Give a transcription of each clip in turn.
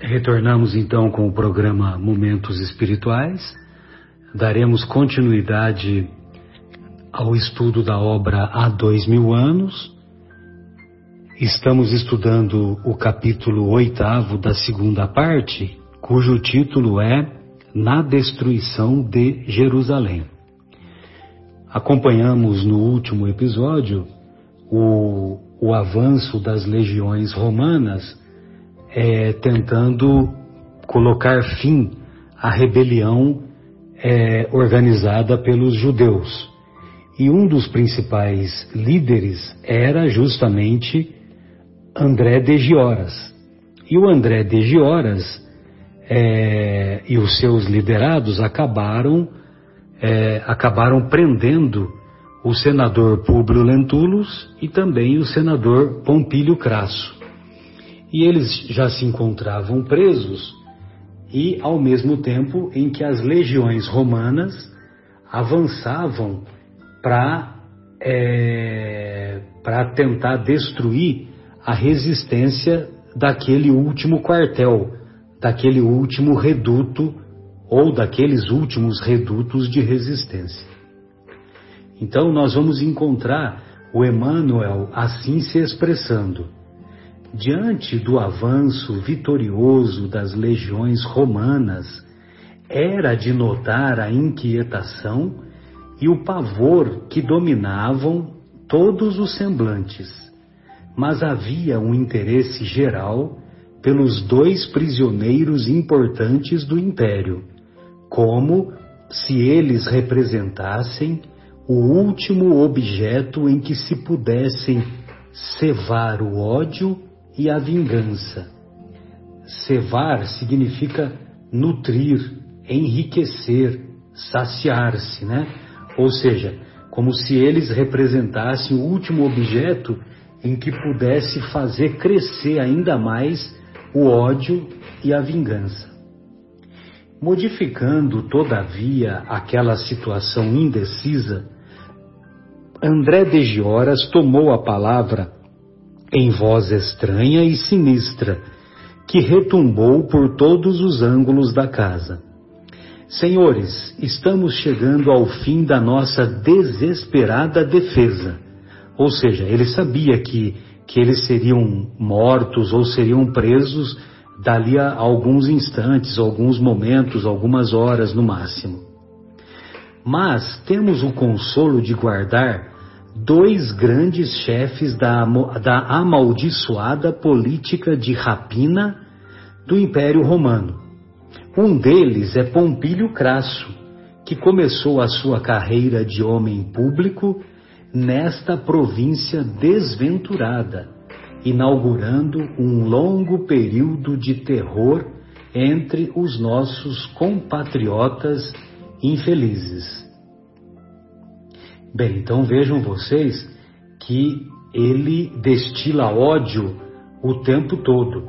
Retornamos então com o programa Momentos Espirituais. Daremos continuidade ao estudo da obra Há Dois Mil Anos. Estamos estudando o capítulo oitavo da segunda parte, cujo título é Na Destruição de Jerusalém. Acompanhamos no último episódio o, o avanço das legiões romanas é, tentando colocar fim à rebelião é, organizada pelos judeus. E um dos principais líderes era justamente André de Gioras. E o André de Gioras é, e os seus liderados acabaram, é, acabaram prendendo o senador Públio Lentulus e também o senador Pompílio Crasso e eles já se encontravam presos e ao mesmo tempo em que as legiões romanas avançavam para é, para tentar destruir a resistência daquele último quartel, daquele último reduto ou daqueles últimos redutos de resistência. Então nós vamos encontrar o Emmanuel assim se expressando. Diante do avanço vitorioso das legiões romanas, era de notar a inquietação e o pavor que dominavam todos os semblantes. Mas havia um interesse geral pelos dois prisioneiros importantes do império, como se eles representassem o último objeto em que se pudessem cevar o ódio e a vingança. Cevar significa nutrir, enriquecer, saciar-se, né? Ou seja, como se eles representassem o último objeto em que pudesse fazer crescer ainda mais o ódio e a vingança. Modificando, todavia, aquela situação indecisa, André de Gioras tomou a palavra em voz estranha e sinistra, que retumbou por todos os ângulos da casa. Senhores, estamos chegando ao fim da nossa desesperada defesa. Ou seja, ele sabia que, que eles seriam mortos ou seriam presos dali a alguns instantes, alguns momentos, algumas horas no máximo. Mas temos o consolo de guardar dois grandes chefes da, da amaldiçoada política de rapina do Império Romano. Um deles é Pompílio Crasso, que começou a sua carreira de homem público nesta província desventurada, inaugurando um longo período de terror entre os nossos compatriotas infelizes. Bem, então vejam vocês que ele destila ódio o tempo todo.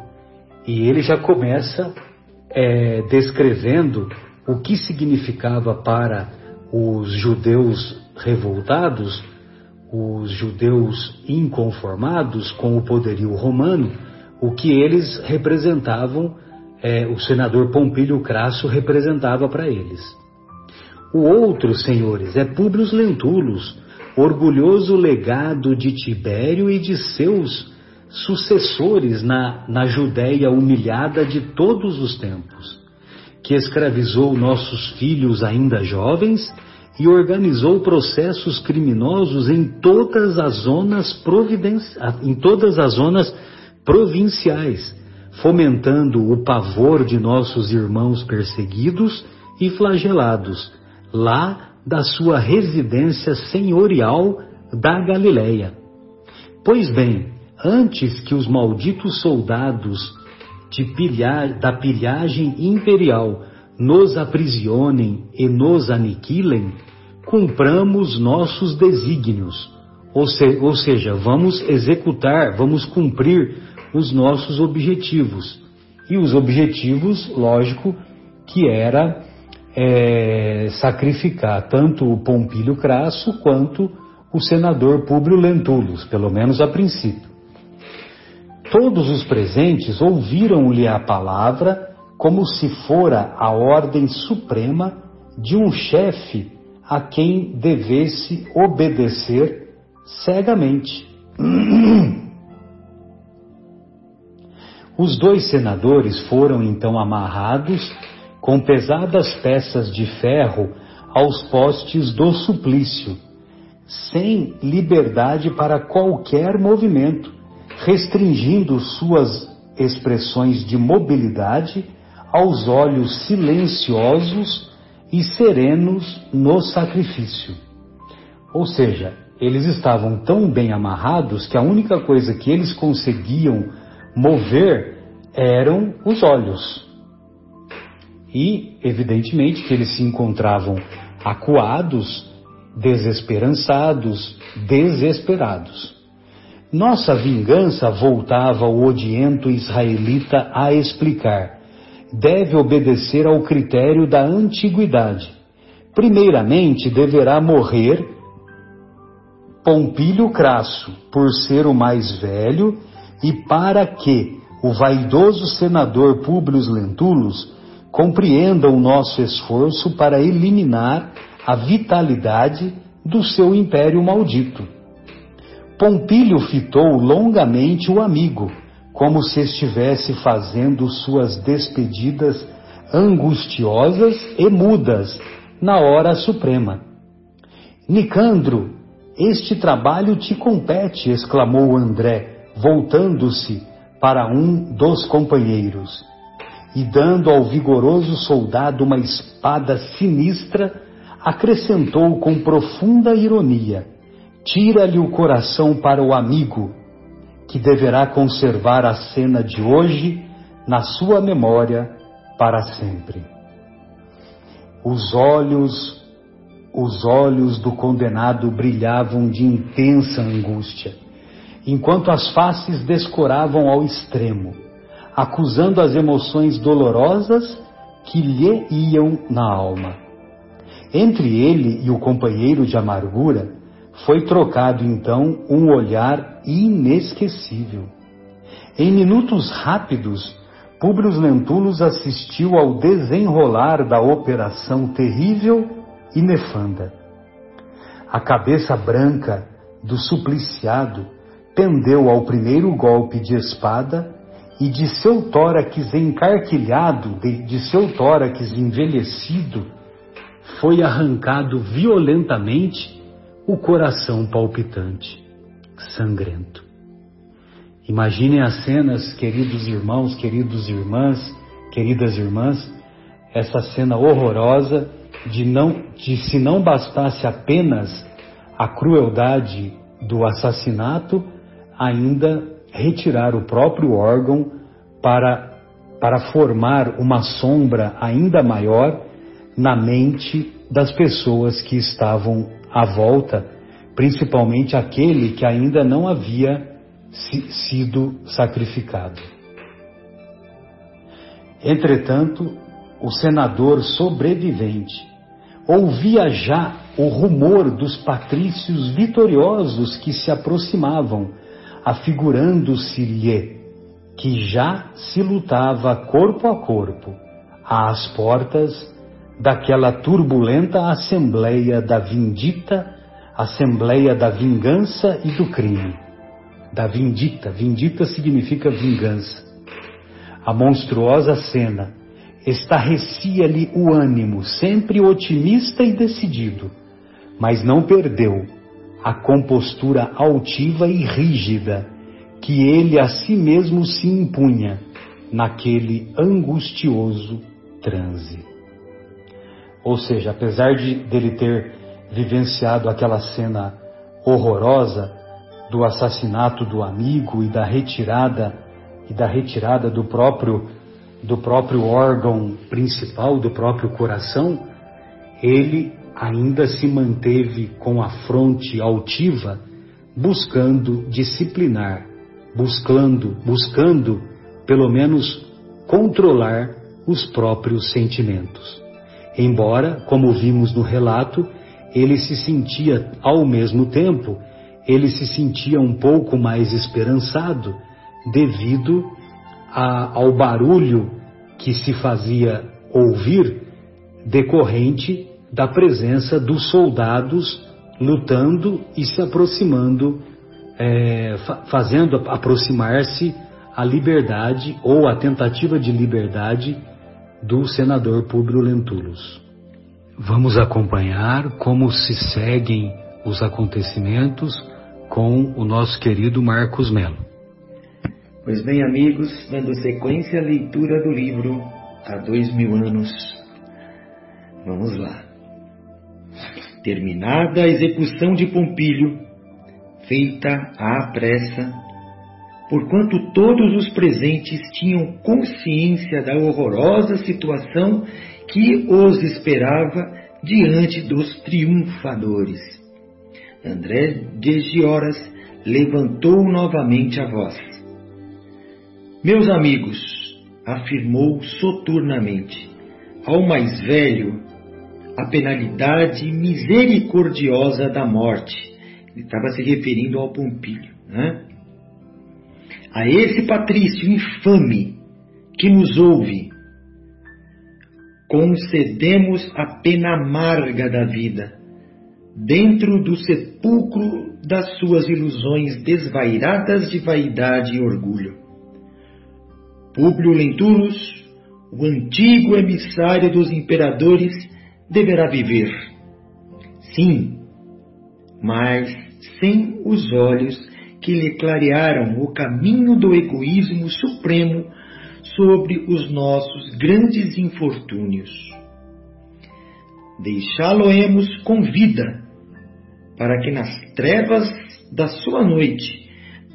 E ele já começa é, descrevendo o que significava para os judeus revoltados, os judeus inconformados com o poderio romano, o que eles representavam, é, o senador Pompílio Crasso representava para eles. O outro, senhores, é Públio Lentulus, orgulhoso legado de Tibério e de seus sucessores na, na Judéia humilhada de todos os tempos, que escravizou nossos filhos ainda jovens e organizou processos criminosos em todas as zonas em todas as zonas provinciais, fomentando o pavor de nossos irmãos perseguidos e flagelados lá da sua residência senhorial da Galileia. Pois bem, antes que os malditos soldados pilha, da pilhagem imperial nos aprisionem e nos aniquilem, cumpramos nossos desígnios, ou, se, ou seja, vamos executar, vamos cumprir os nossos objetivos. E os objetivos, lógico, que era é, sacrificar tanto o Pompílio Crasso quanto o senador Públio Lentulus, pelo menos a princípio. Todos os presentes ouviram-lhe a palavra como se fora a ordem suprema de um chefe a quem devesse obedecer cegamente. Os dois senadores foram então amarrados com pesadas peças de ferro aos postes do suplício, sem liberdade para qualquer movimento, restringindo suas expressões de mobilidade aos olhos silenciosos e serenos no sacrifício. Ou seja, eles estavam tão bem amarrados que a única coisa que eles conseguiam mover eram os olhos. E, evidentemente, que eles se encontravam acuados, desesperançados, desesperados. Nossa vingança, voltava o odiento israelita a explicar, deve obedecer ao critério da antiguidade. Primeiramente, deverá morrer Pompílio Crasso, por ser o mais velho, e para que o vaidoso senador Públio Lentulus compreenda o nosso esforço para eliminar a vitalidade do seu império maldito. Pompílio fitou longamente o amigo, como se estivesse fazendo suas despedidas angustiosas e mudas na hora suprema. Nicandro, este trabalho te compete, exclamou André, voltando-se para um dos companheiros. E dando ao vigoroso soldado uma espada sinistra, acrescentou com profunda ironia: Tira-lhe o coração para o amigo, que deverá conservar a cena de hoje na sua memória para sempre. Os olhos, os olhos do condenado brilhavam de intensa angústia, enquanto as faces descoravam ao extremo, acusando as emoções dolorosas que lhe iam na alma. Entre ele e o companheiro de amargura, foi trocado então um olhar inesquecível. Em minutos rápidos, Públio Lentulus assistiu ao desenrolar da operação terrível e nefanda. A cabeça branca do supliciado pendeu ao primeiro golpe de espada e de seu tórax encarquilhado, de, de seu tórax envelhecido, foi arrancado violentamente o coração palpitante, sangrento. Imaginem as cenas, queridos irmãos, queridos irmãs, queridas irmãs, essa cena horrorosa de não, de se não bastasse apenas a crueldade do assassinato, ainda retirar o próprio órgão para, para formar uma sombra ainda maior na mente das pessoas que estavam à volta, principalmente aquele que ainda não havia sido sacrificado. Entretanto, o senador sobrevivente ouvia já o rumor dos patrícios vitoriosos que se aproximavam, afigurando-se-lhe que já se lutava corpo a corpo às portas daquela turbulenta assembleia da vindita, assembleia da vingança e do crime. Da vindita, vindita significa vingança. A monstruosa cena estarrecia-lhe o ânimo, sempre otimista e decidido, mas não perdeu a compostura altiva e rígida que ele a si mesmo se impunha naquele angustioso transe. Ou seja, apesar de dele ter vivenciado aquela cena horrorosa do assassinato do amigo e da retirada e da retirada do próprio do próprio órgão principal, do próprio coração, ele ainda se manteve com a fronte altiva, buscando disciplinar, buscando, buscando pelo menos controlar os próprios sentimentos. Embora, como vimos no relato, ele se sentia, ao mesmo tempo, ele se sentia um pouco mais esperançado, devido a, ao barulho que se fazia ouvir decorrente da presença dos soldados lutando e se aproximando, é, fazendo aproximar-se a liberdade ou a tentativa de liberdade do senador Públio Lentulus. Vamos acompanhar como se seguem os acontecimentos com o nosso querido Marcos Melo. Pois bem, amigos, dando sequência à leitura do livro Há Dois Mil Anos. Vamos lá. Terminada a execução de Pompílio, feita à pressa, porquanto todos os presentes tinham consciência da horrorosa situação que os esperava diante dos triunfadores. André de Gioras levantou novamente a voz. Meus amigos, afirmou soturnamente, ao mais velho a penalidade misericordiosa da morte. Ele estava se referindo ao Pompílio. Né? A esse patrício infame que nos ouve, concedemos a pena amarga da vida, dentro do sepulcro das suas ilusões desvairadas de vaidade e orgulho. Públio Lentulus, o antigo emissário dos imperadores, deverá viver. Sim, mas sem os olhos que lhe clarearam o caminho do egoísmo supremo sobre os nossos grandes infortúnios. Deixá-lo-emos com vida, para que nas trevas da sua noite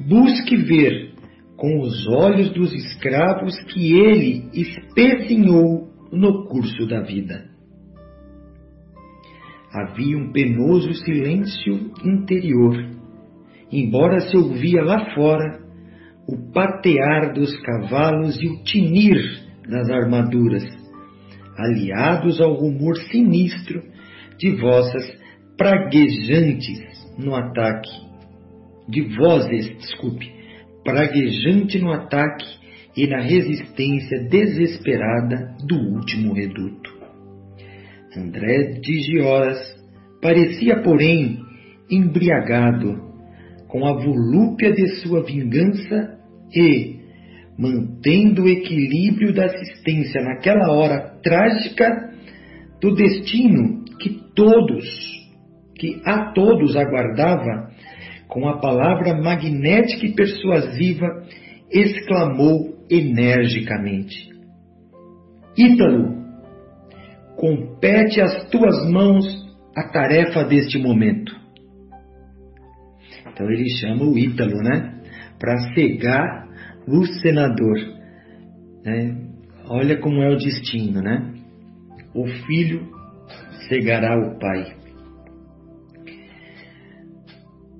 busque ver com os olhos dos escravos que ele espezinhou no curso da vida. Havia um penoso silêncio interior, embora se ouvia lá fora o patear dos cavalos e o tinir das armaduras, aliados ao rumor sinistro de vossas praguejantes no ataque, de vozes, desculpe, praguejante no ataque e na resistência desesperada do último reduto. André de Gioras parecia, porém, embriagado com a volúpia de sua vingança e, mantendo o equilíbrio da assistência naquela hora trágica do destino que todos, que a todos aguardava, com a palavra magnética e persuasiva, exclamou energicamente: Ítalo, compete às tuas mãos a tarefa deste momento. Então ele chama o Ítalo, né? Para cegar o senador. Né? Olha como é o destino, né? O filho cegará o pai.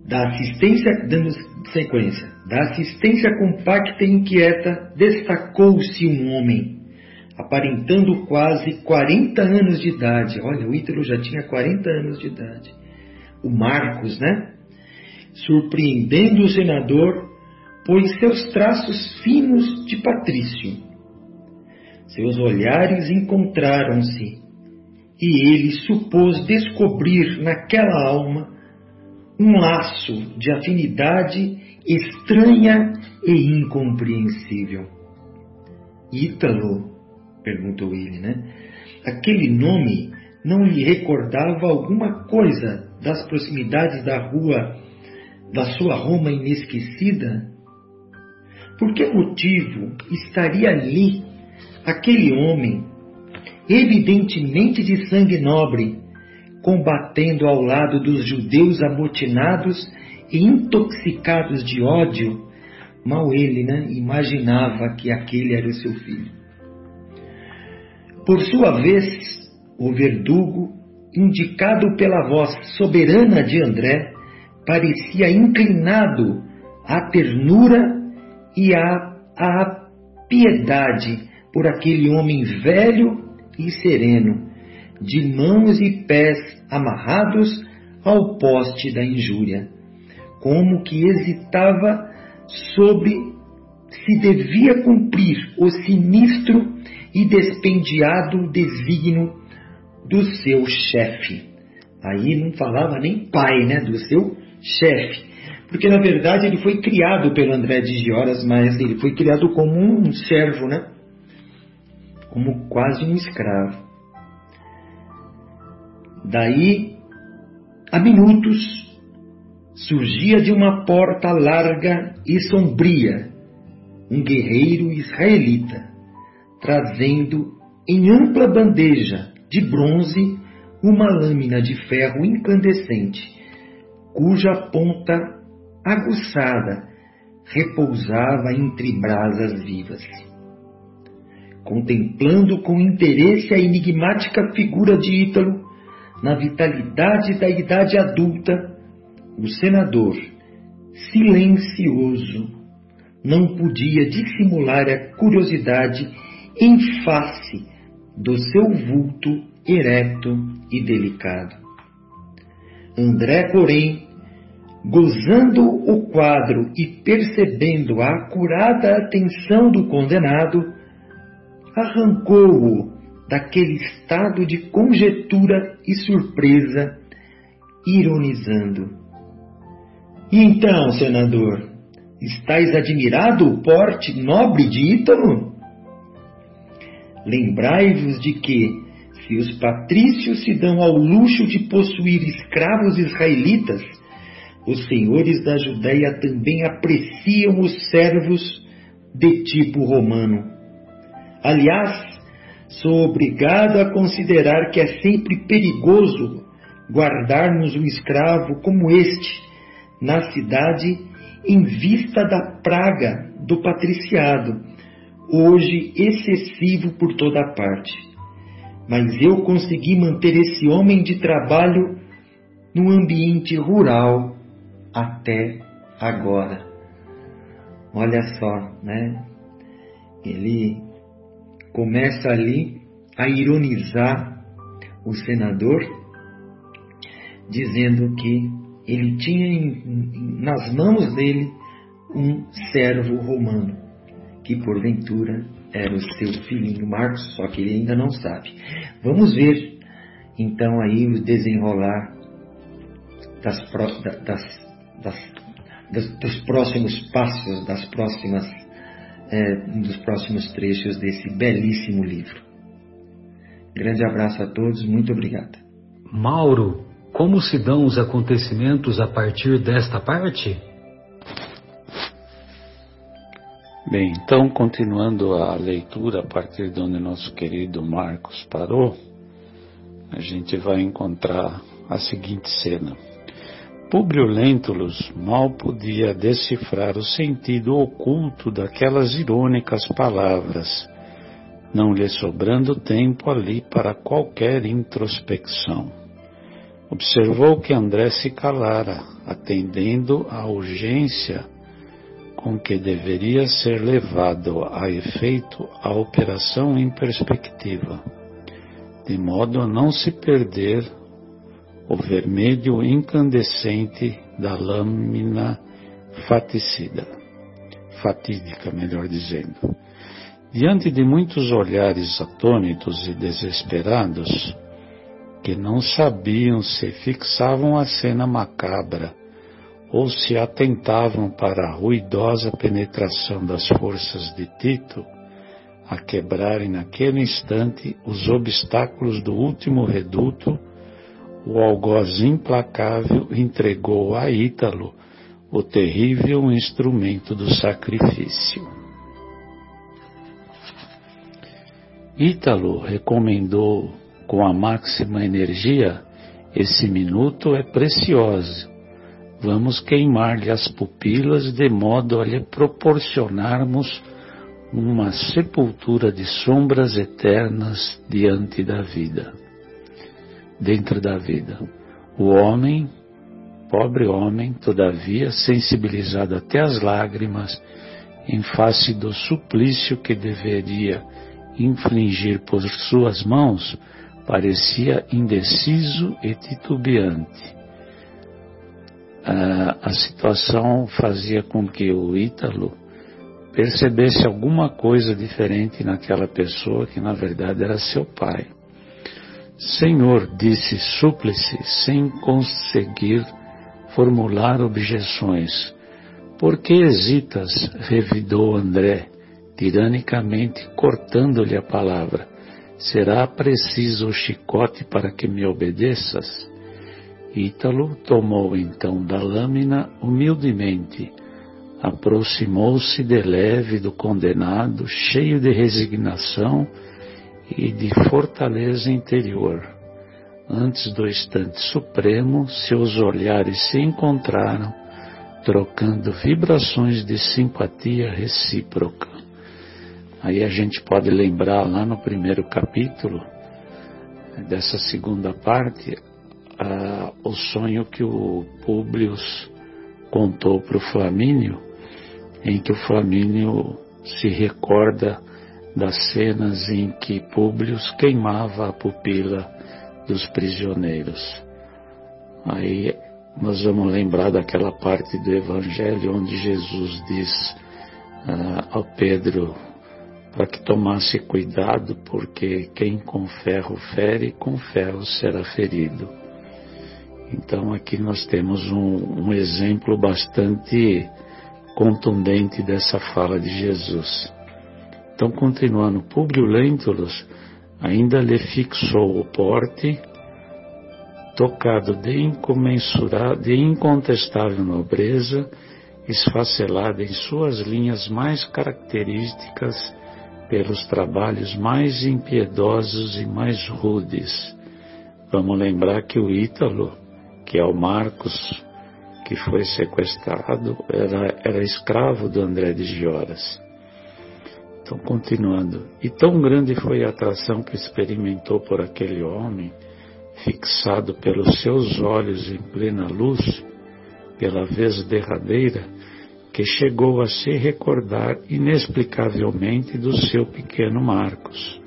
Da assistência, dando sequência, da assistência compacta e inquieta, destacou-se um homem aparentando quase 40 anos de idade. Olha, o Ítalo já tinha 40 anos de idade. O Marcos, né? Surpreendendo o senador, pois seus traços finos de patrício. Seus olhares encontraram-se e ele supôs descobrir naquela alma um laço de afinidade estranha e incompreensível. Ítalo perguntou ele, né? Aquele nome não lhe recordava alguma coisa das proximidades da rua da sua Roma inesquecida? Por que motivo estaria ali aquele homem, evidentemente de sangue nobre, combatendo ao lado dos judeus amotinados e intoxicados de ódio? Mal ele né, imaginava que aquele era o seu filho. Por sua vez, o verdugo, indicado pela voz soberana de André, parecia inclinado à ternura e à, à piedade por aquele homem velho e sereno, de mãos e pés amarrados ao poste da injúria, como que hesitava sobre se devia cumprir o sinistro e despendiado desígnio do seu chefe. Aí não falava nem pai, né, do seu chefe. Porque na verdade ele foi criado pelo André de Gioras, mas ele foi criado como um servo, né? Como quase um escravo. Daí, a minutos, surgia de uma porta larga e sombria um guerreiro israelita, trazendo em ampla bandeja de bronze uma lâmina de ferro incandescente, cuja ponta aguçada repousava entre brasas vivas. Contemplando com interesse a enigmática figura de Ítalo, na vitalidade da idade adulta, o senador, silencioso, não podia dissimular a curiosidade em face do seu vulto ereto e delicado. André, porém, gozando o quadro e percebendo a acurada atenção do condenado, arrancou-o daquele estado de conjetura e surpresa, ironizando. E então, senador, estáis admirado o porte nobre de Ítalo? Lembrai-vos de que, se os patrícios se dão ao luxo de possuir escravos israelitas, os senhores da Judéia também apreciam os servos de tipo romano. Aliás, sou obrigado a considerar que é sempre perigoso guardarmos um escravo como este na cidade em vista da praga do patriciado, hoje excessivo por toda parte. Mas eu consegui manter esse homem de trabalho no ambiente rural até agora. Olha só, né? Ele começa ali a ironizar o senador, dizendo que ele tinha em, nas mãos dele um servo romano, que porventura era o seu filhinho Marcos, só que ele ainda não sabe. Vamos ver então aí o desenrolar das, das, das, dos próximos passos, das próximas é, dos próximos trechos desse belíssimo livro. Grande abraço a todos, muito obrigado. Mauro, como se dão os acontecimentos a partir desta parte? Bem, então, continuando a leitura a partir de onde nosso querido Marcos parou, a gente vai encontrar a seguinte cena. Públio Lentulus mal podia decifrar o sentido oculto daquelas irônicas palavras, não lhe sobrando tempo ali para qualquer introspecção. Observou que André se calara, atendendo à urgência com que deveria ser levado a efeito a operação em perspectiva, de modo a não se perder o vermelho incandescente da lâmina faticida, fatídica, melhor dizendo. Diante de muitos olhares atônitos e desesperados, que não sabiam se fixavam a cena macabra ou se atentavam para a ruidosa penetração das forças de Tito, a quebrarem naquele instante os obstáculos do último reduto o algoz implacável entregou a Ítalo o terrível instrumento do sacrifício. Ítalo recomendou com a máxima energia: esse minuto é precioso. Vamos queimar-lhe as pupilas de modo a lhe proporcionarmos uma sepultura de sombras eternas diante da vida dentro da vida. O homem, pobre homem, todavia, sensibilizado até as lágrimas, em face do suplício que deveria infligir por suas mãos, parecia indeciso e titubeante. A situação fazia com que o Ítalo percebesse alguma coisa diferente naquela pessoa que na verdade era seu pai. Senhor, disse súplice, sem conseguir formular objeções. Por que hesitas? revidou André, tiranicamente cortando-lhe a palavra. Será preciso o chicote para que me obedeças? Ítalo tomou então da lâmina humildemente, aproximou-se de leve do condenado, cheio de resignação e de fortaleza interior. Antes do instante supremo, seus olhares se encontraram, trocando vibrações de simpatia recíproca. Aí a gente pode lembrar lá no primeiro capítulo dessa segunda parte ah, o sonho que o Públio contou para o Flamínio, em que o Flamínio se recorda das cenas em que Públio queimava a pupila dos prisioneiros. Aí nós vamos lembrar daquela parte do Evangelho onde Jesus diz ah, ao Pedro para que tomasse cuidado, porque quem com ferro fere, com ferro será ferido. Então aqui nós temos um, um exemplo bastante contundente dessa fala de Jesus. Então, continuando, Públio Lentulus ainda lhe fixou o porte, tocado de de incontestável nobreza, esfacelada em suas linhas mais características pelos trabalhos mais impiedosos e mais rudes. Vamos lembrar que o Ítalo, que é o Marcos, que foi sequestrado, era, era escravo do André de Gioras. Então, continuando. E tão grande foi a atração que experimentou por aquele homem, fixado pelos seus olhos em plena luz, pela vez derradeira, que chegou a se recordar inexplicavelmente do seu pequeno Marcos,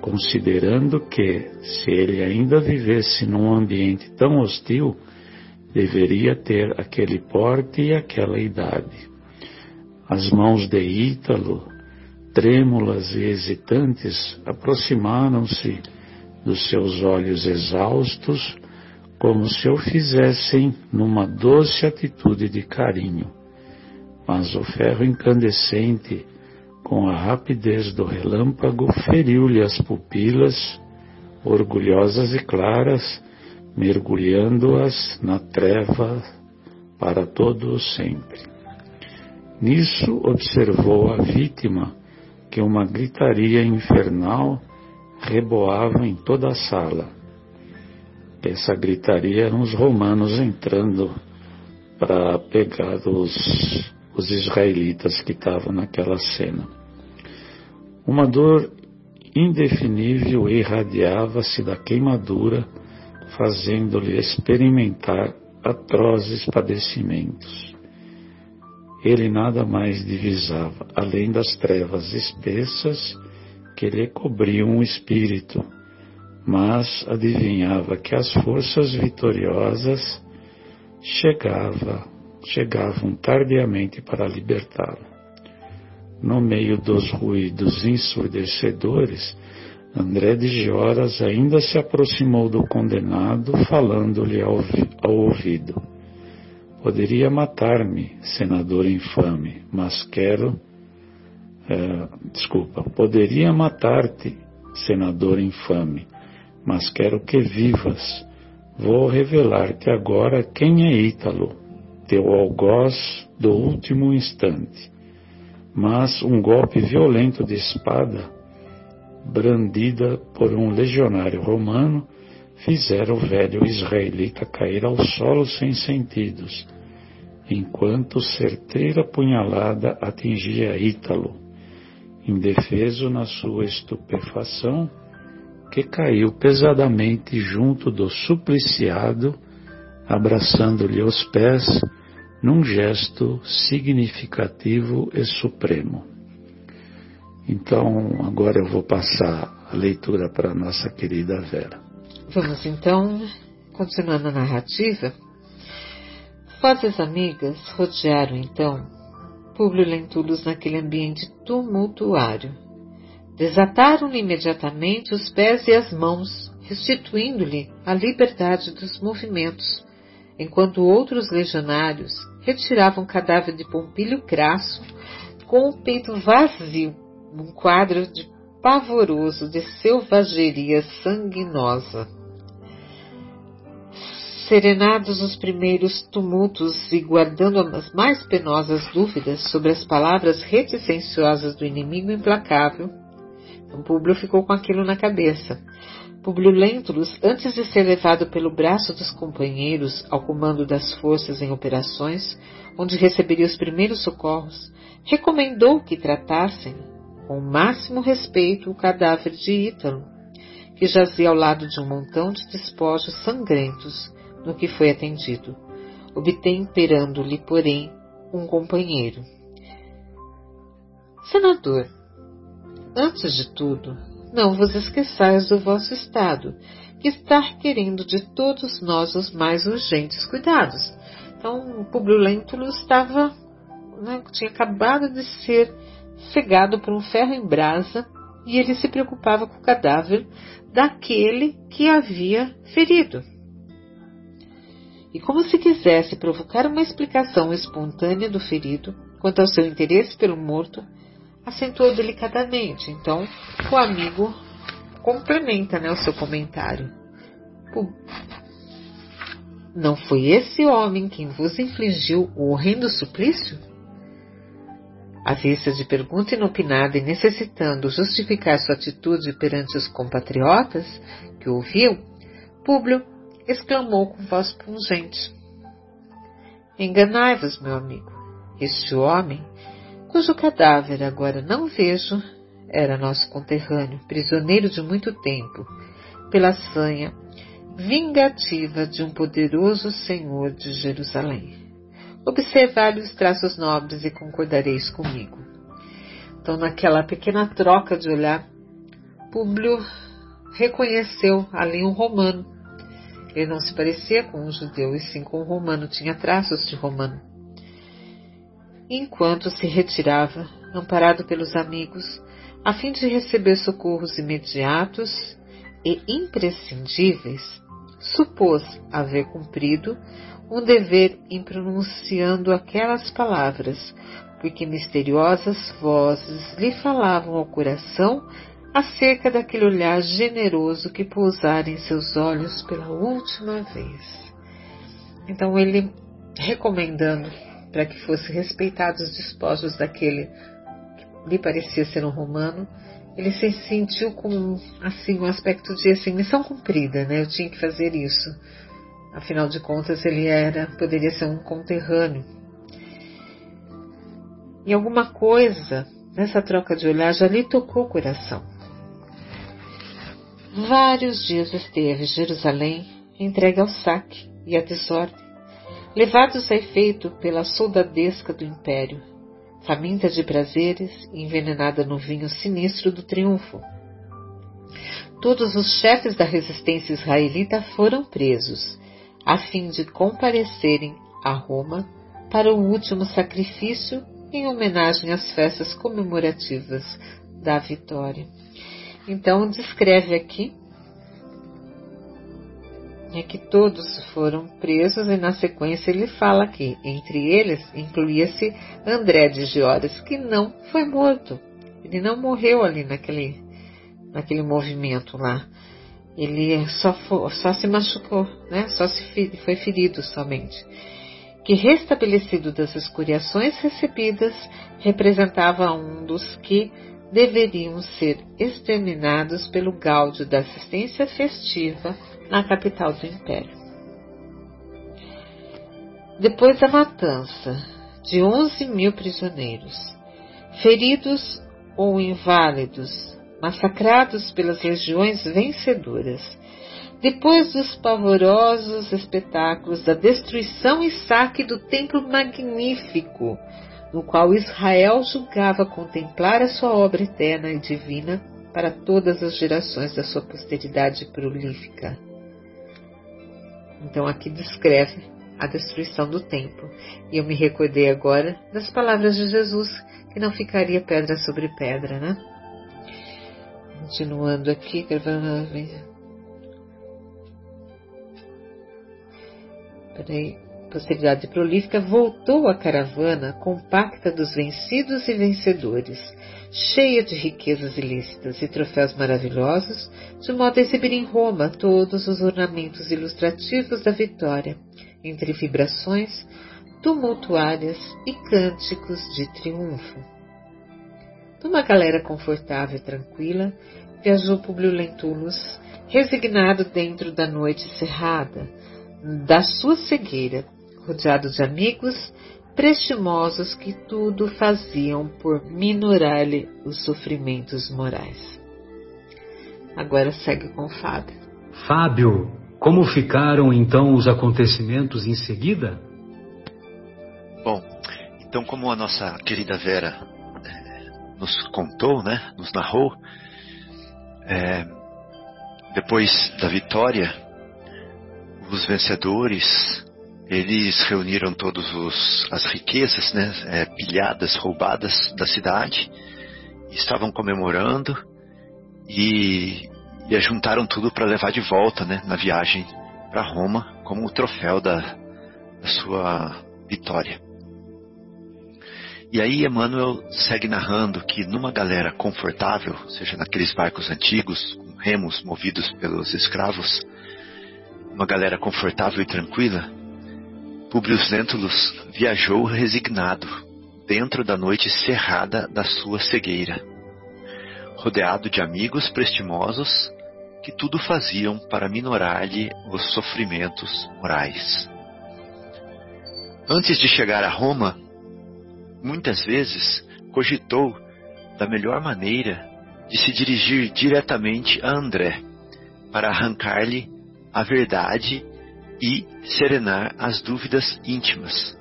considerando que, se ele ainda vivesse num ambiente tão hostil, deveria ter aquele porte e aquela idade. As mãos de Ítalo, trêmulas e hesitantes, aproximaram-se dos seus olhos exaustos, como se o fizessem numa doce atitude de carinho mas o ferro incandescente, com a rapidez do relâmpago, feriu-lhe as pupilas, orgulhosas e claras, mergulhando-as na treva para todo o sempre. Nisso observou a vítima que uma gritaria infernal reboava em toda a sala. Essa gritaria eram os romanos entrando para pegar os os israelitas que estavam naquela cena. Uma dor indefinível irradiava-se da queimadura, fazendo-lhe experimentar atrozes padecimentos. Ele nada mais divisava, além das trevas espessas que lhe cobriam o espírito, mas adivinhava que as forças vitoriosas chegava chegavam tardiamente para libertá-lo. No meio dos ruídos ensurdecedores, André de Gioras ainda se aproximou do condenado, falando-lhe ao, ao ouvido. Poderia matar-me, senador infame, mas quero. É, desculpa, poderia matar-te, senador infame, mas quero que vivas. Vou revelar-te agora quem é Ítalo, teu algoz do último instante. Mas um golpe violento de espada, brandida por um legionário romano, fizera o velho israelita cair ao solo sem sentidos, enquanto certeira punhalada atingia Ítalo, indefeso na sua estupefação, que caiu pesadamente junto do supliciado, abraçando-lhe os pés num gesto significativo e supremo. Então, agora eu vou passar a leitura para a nossa querida Vera. Vamos então, continuando a narrativa. Fortes amigas rodearam então Públio Lentulus naquele ambiente tumultuário. Desataram-lhe imediatamente os pés e as mãos, restituindo-lhe a liberdade dos movimentos, enquanto outros legionários retiravam o cadáver de Pompílio Crasso com o peito vazio, num quadro de pavoroso de selvageria sanguinosa. Serenados os primeiros tumultos e guardando as mais penosas dúvidas sobre as palavras reticenciosas do inimigo implacável, Públio ficou com aquilo na cabeça. Publio antes de ser levado pelo braço dos companheiros ao comando das forças em operações, onde receberia os primeiros socorros, recomendou que tratassem com o máximo respeito o cadáver de Ítalo, que jazia ao lado de um montão de despojos sangrentos no que foi atendido, obtemperando-lhe, porém, um companheiro. Senador, antes de tudo, não vos esqueçais do vosso estado, que está requerendo de todos nós os mais urgentes cuidados. Então, o Publio Lentulus estava, né, tinha acabado de ser cegado por um ferro em brasa e ele se preocupava com o cadáver daquele que havia ferido. E como se quisesse provocar uma explicação espontânea do ferido quanto ao seu interesse pelo morto, acentuou delicadamente. Então, o amigo complementa né, o seu comentário. Não foi esse homem quem vos infligiu o horrendo suplício? À vista de pergunta inopinada e necessitando justificar sua atitude perante os compatriotas que o Públio exclamou com voz pungente: Enganai-vos, meu amigo. Este homem, cujo cadáver agora não vejo, era nosso conterrâneo, prisioneiro de muito tempo, pela sanha vingativa de um poderoso senhor de Jerusalém. Observai os traços nobres e concordareis comigo. Então, naquela pequena troca de olhar, Públio reconheceu ali um romano ele não se parecia com um judeu, e sim com um romano, tinha traços de romano. Enquanto se retirava, amparado pelos amigos, a fim de receber socorros imediatos e imprescindíveis, supôs haver cumprido um dever em pronunciando aquelas palavras, porque misteriosas vozes lhe falavam ao coração acerca daquele olhar generoso que pousara em seus olhos pela última vez. Então ele recomendando para que fosse respeitados os despojos daquele que lhe parecia ser um romano, ele se sentiu com assim um aspecto de assim missão cumprida, né? Eu tinha que fazer isso. Afinal de contas, ele era poderia ser um conterrâneo. E alguma coisa nessa troca de olhar já lhe tocou o coração. Vários dias esteve Jerusalém entregue ao saque e à desordem, levados a efeito pela soldadesca do império, faminta de prazeres e envenenada no vinho sinistro do triunfo. Todos os chefes da resistência israelita foram presos, a fim de comparecerem a Roma para o último sacrifício em homenagem às festas comemorativas da vitória. Então, descreve aqui é que todos foram presos e na sequência ele fala que entre eles incluía-se André de Giores, que não foi morto. Ele não morreu ali naquele, naquele movimento lá. Ele só, foi, só se machucou, né? só se foi ferido somente. Que restabelecido das escoriações recebidas, representava um dos que deveriam ser exterminados pelo gáudio da assistência festiva na capital do império. Depois da matança de 11 mil prisioneiros, feridos ou inválidos, massacrados pelas legiões vencedoras, depois dos pavorosos espetáculos da destruição e saque do templo magnífico no qual Israel julgava contemplar a sua obra eterna e divina para todas as gerações da sua posteridade prolífica. Então aqui descreve a destruição do templo. E eu me recordei agora das palavras de Jesus, que não ficaria pedra sobre pedra, né? Continuando aqui, gravando. Peraí. Posteridade prolífica voltou a caravana compacta dos vencidos e vencedores, cheia de riquezas ilícitas e troféus maravilhosos, de modo a exibir em Roma todos os ornamentos ilustrativos da vitória, entre vibrações tumultuárias e cânticos de triunfo. Numa galera confortável e tranquila, viajou Publio Lentulus, resignado dentro da noite cerrada, da sua cegueira, rodeado de amigos prestimosos que tudo faziam por minorar-lhe os sofrimentos morais. Agora segue com Fábio. Fábio, como ficaram então os acontecimentos em seguida? Bom, então como a nossa querida Vera é, nos contou, né, nos narrou, é, depois da vitória, os vencedores eles reuniram todas as riquezas, né, é, pilhadas, roubadas da cidade, estavam comemorando e, e juntaram tudo para levar de volta, né, na viagem para Roma, como o troféu da, da sua vitória. E aí Emmanuel segue narrando que numa galera confortável, seja naqueles barcos antigos, com remos movidos pelos escravos, uma galera confortável e tranquila, Publio Lentulus viajou resignado dentro da noite cerrada da sua cegueira, rodeado de amigos prestimosos que tudo faziam para minorar-lhe os sofrimentos morais. Antes de chegar a Roma, muitas vezes cogitou da melhor maneira de se dirigir diretamente a André para arrancar-lhe a verdade e serenar as dúvidas íntimas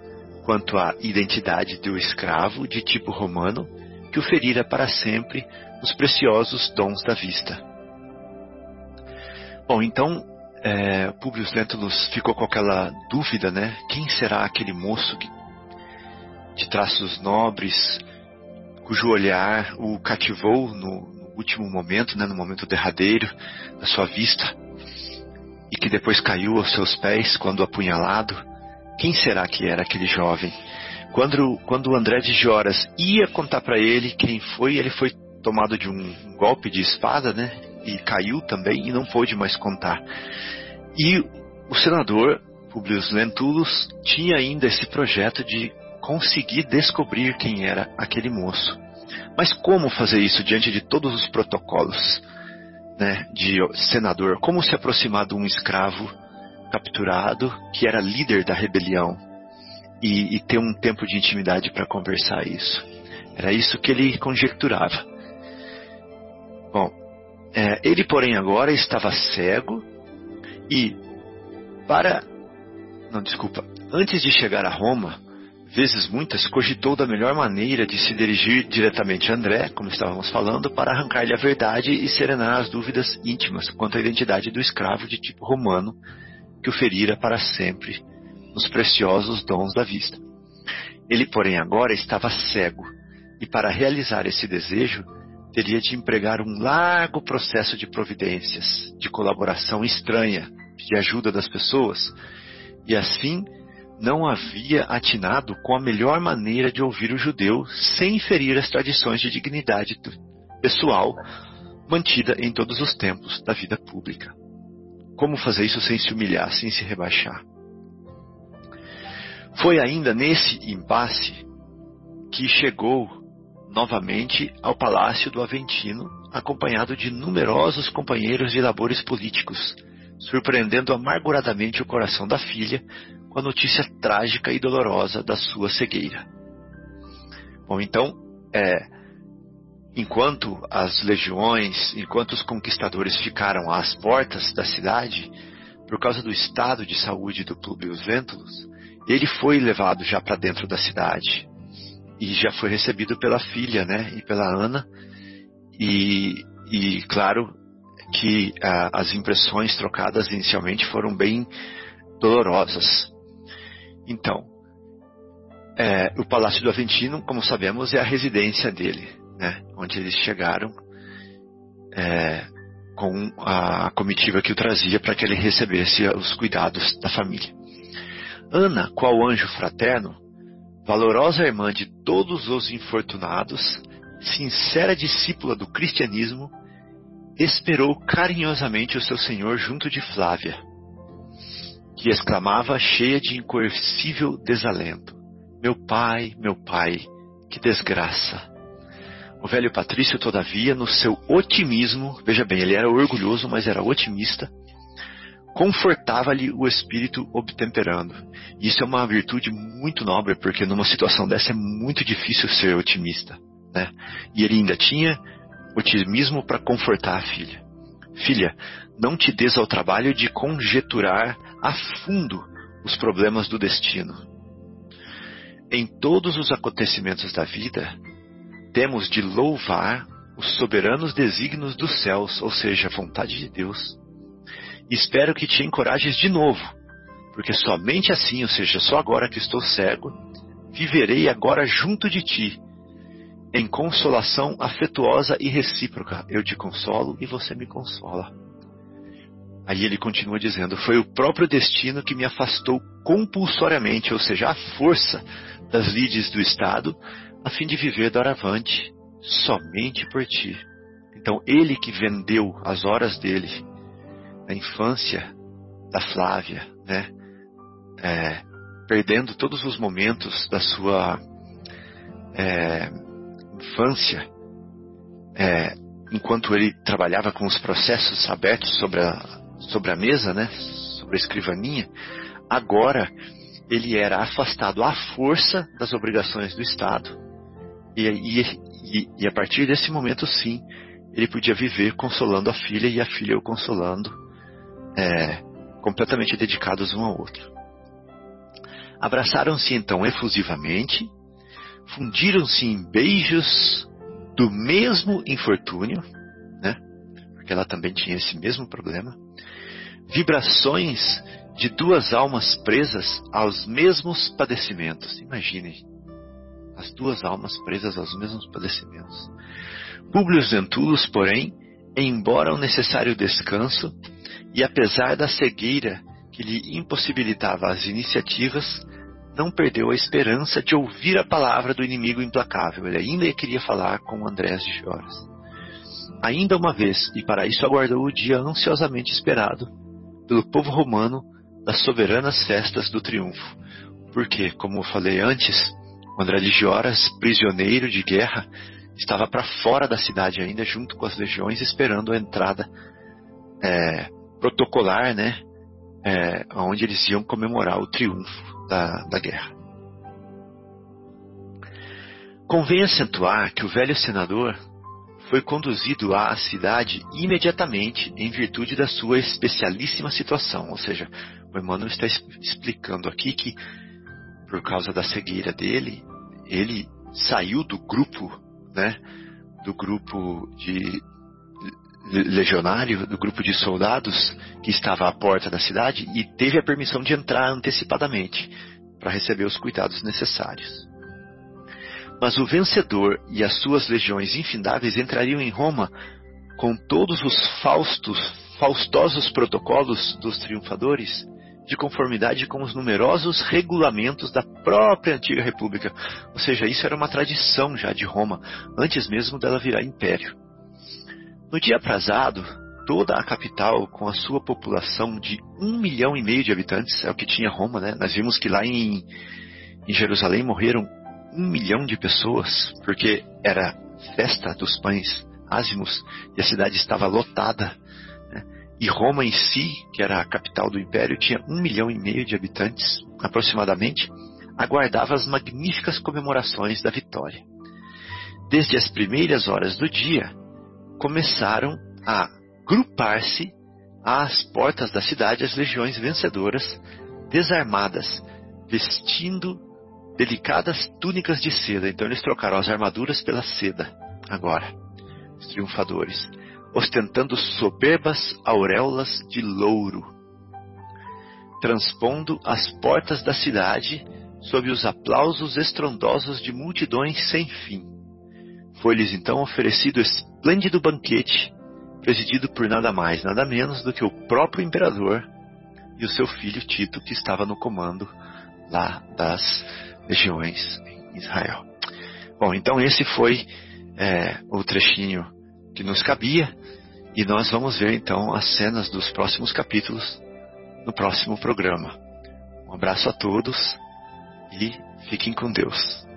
quanto à identidade do escravo de tipo romano que o ferira para sempre os preciosos dons da vista. Bom, então é, Publio Lentulus ficou com aquela dúvida, né? Quem será aquele moço que, de traços nobres, cujo olhar o cativou no último momento, né, no momento derradeiro da sua vista? E que depois caiu aos seus pés quando apunhalado, quem será que era aquele jovem? Quando, quando André de Joras ia contar para ele quem foi, ele foi tomado de um golpe de espada, né? E caiu também e não pôde mais contar. E o senador Publio Lentulus tinha ainda esse projeto de conseguir descobrir quem era aquele moço. Mas como fazer isso diante de todos os protocolos? Né, de senador, como se aproximar de um escravo capturado que era líder da rebelião e, e ter um tempo de intimidade para conversar isso. Era isso que ele conjecturava. Bom, é, ele, porém, agora estava cego e, para. Não, desculpa. Antes de chegar a Roma, vezes muitas, cogitou da melhor maneira de se dirigir diretamente a André, como estávamos falando, para arrancar-lhe a verdade e serenar as dúvidas íntimas quanto à identidade do escravo de tipo romano que o ferira para sempre nos preciosos dons da vista. Ele, porém, agora estava cego, e para realizar esse desejo, teria de empregar um largo processo de providências, de colaboração estranha, de ajuda das pessoas, e assim não havia atinado com a melhor maneira de ouvir o judeu sem ferir as tradições de dignidade pessoal mantida em todos os tempos da vida pública. Como fazer isso sem se humilhar, sem se rebaixar? Foi ainda nesse impasse que chegou novamente ao palácio do Aventino, acompanhado de numerosos companheiros de labores políticos, surpreendendo amarguradamente o coração da filha a notícia trágica e dolorosa da sua cegueira. Bom, então, é, enquanto as legiões, enquanto os conquistadores ficaram às portas da cidade, por causa do estado de saúde do Publius Lentulus, ele foi levado já para dentro da cidade e já foi recebido pela filha, né, e pela Ana, e, e claro que ah, as impressões trocadas inicialmente foram bem dolorosas. Então, é, o Palácio do Aventino, como sabemos, é a residência dele, né? onde eles chegaram é, com a comitiva que o trazia para que ele recebesse os cuidados da família. Ana, qual anjo fraterno, valorosa irmã de todos os infortunados, sincera discípula do cristianismo, esperou carinhosamente o seu senhor junto de Flávia, que exclamava cheia de incoercível desalento: Meu pai, meu pai, que desgraça! O velho Patrício, todavia, no seu otimismo, veja bem, ele era orgulhoso, mas era otimista, confortava-lhe o espírito obtemperando. Isso é uma virtude muito nobre, porque numa situação dessa é muito difícil ser otimista. Né? E ele ainda tinha otimismo para confortar a filha. Filha, não te des ao trabalho de conjeturar a fundo os problemas do destino. Em todos os acontecimentos da vida, temos de louvar os soberanos desígnios dos céus, ou seja, a vontade de Deus. Espero que te encorajes de novo, porque somente assim, ou seja, só agora que estou cego, viverei agora junto de ti, em consolação afetuosa e recíproca. Eu te consolo e você me consola. Aí ele continua dizendo: Foi o próprio destino que me afastou compulsoriamente, ou seja, a força das lides do Estado, a fim de viver doravante somente por ti. Então, ele que vendeu as horas dele na infância da Flávia, né? É, perdendo todos os momentos da sua é, infância, é, enquanto ele trabalhava com os processos abertos sobre a, sobre a mesa, né, sobre a escrivaninha, agora ele era afastado à força das obrigações do Estado. E, e, e, a partir desse momento, sim, ele podia viver consolando a filha e a filha o consolando, é, completamente dedicados um ao outro. Abraçaram-se então efusivamente fundiram-se em beijos do mesmo infortúnio? Porque ela também tinha esse mesmo problema. Vibrações de duas almas presas aos mesmos padecimentos. Imaginem, as duas almas presas aos mesmos padecimentos. Públio Lentulus, porém, embora o necessário descanso, e apesar da cegueira que lhe impossibilitava as iniciativas, não perdeu a esperança de ouvir a palavra do inimigo implacável. Ele ainda queria falar com Andrés de Fioras. Ainda uma vez, e para isso aguardou o dia ansiosamente esperado pelo povo romano das soberanas festas do triunfo. Porque, como eu falei antes, o André de Gioras, prisioneiro de guerra, estava para fora da cidade ainda, junto com as legiões, esperando a entrada é, protocolar, né, é, onde eles iam comemorar o triunfo da, da guerra. Convém acentuar que o velho senador foi conduzido à cidade imediatamente em virtude da sua especialíssima situação. Ou seja, o Emmanuel está explicando aqui que, por causa da cegueira dele, ele saiu do grupo, né, do grupo de legionário, do grupo de soldados que estava à porta da cidade e teve a permissão de entrar antecipadamente para receber os cuidados necessários. Mas o vencedor e as suas legiões infindáveis entrariam em Roma com todos os faustos, faustosos protocolos dos triunfadores, de conformidade com os numerosos regulamentos da própria antiga república. Ou seja, isso era uma tradição já de Roma, antes mesmo dela virar império. No dia aprazado, toda a capital, com a sua população de um milhão e meio de habitantes, é o que tinha Roma, né? Nós vimos que lá em, em Jerusalém morreram um milhão de pessoas, porque era festa dos pães ázimos e a cidade estava lotada. Né? E Roma em si, que era a capital do império, tinha um milhão e meio de habitantes, aproximadamente, aguardava as magníficas comemorações da vitória. Desde as primeiras horas do dia, começaram a grupar-se às portas da cidade as legiões vencedoras, desarmadas, vestindo delicadas túnicas de seda. Então eles trocaram as armaduras pela seda, agora, os triunfadores, ostentando soberbas auréolas de louro. transpondo as portas da cidade sob os aplausos estrondosos de multidões sem fim. Foi-lhes então oferecido esplêndido banquete, presidido por nada mais, nada menos do que o próprio imperador e o seu filho Tito, que estava no comando lá das legiões em Israel. Bom, então esse foi é, o trechinho que nos cabia e nós vamos ver então as cenas dos próximos capítulos no próximo programa. Um abraço a todos e fiquem com Deus.